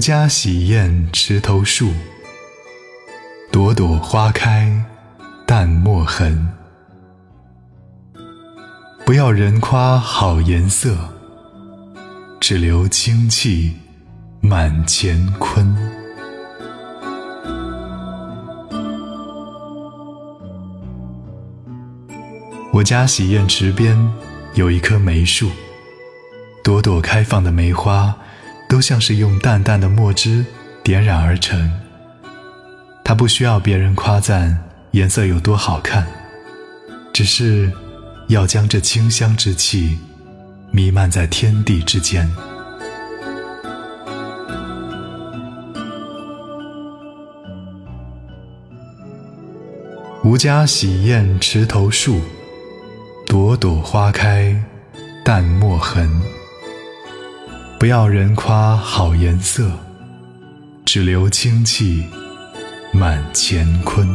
吾家洗砚池头树，朵朵花开淡墨痕。不要人夸好颜色，只留清气满乾坤。我家洗砚池边有一棵梅树，朵朵开放的梅花。都像是用淡淡的墨汁点染而成。它不需要别人夸赞颜色有多好看，只是要将这清香之气弥漫在天地之间。吾家洗砚池头树，朵朵花开淡墨痕。不要人夸好颜色，只留清气满乾坤。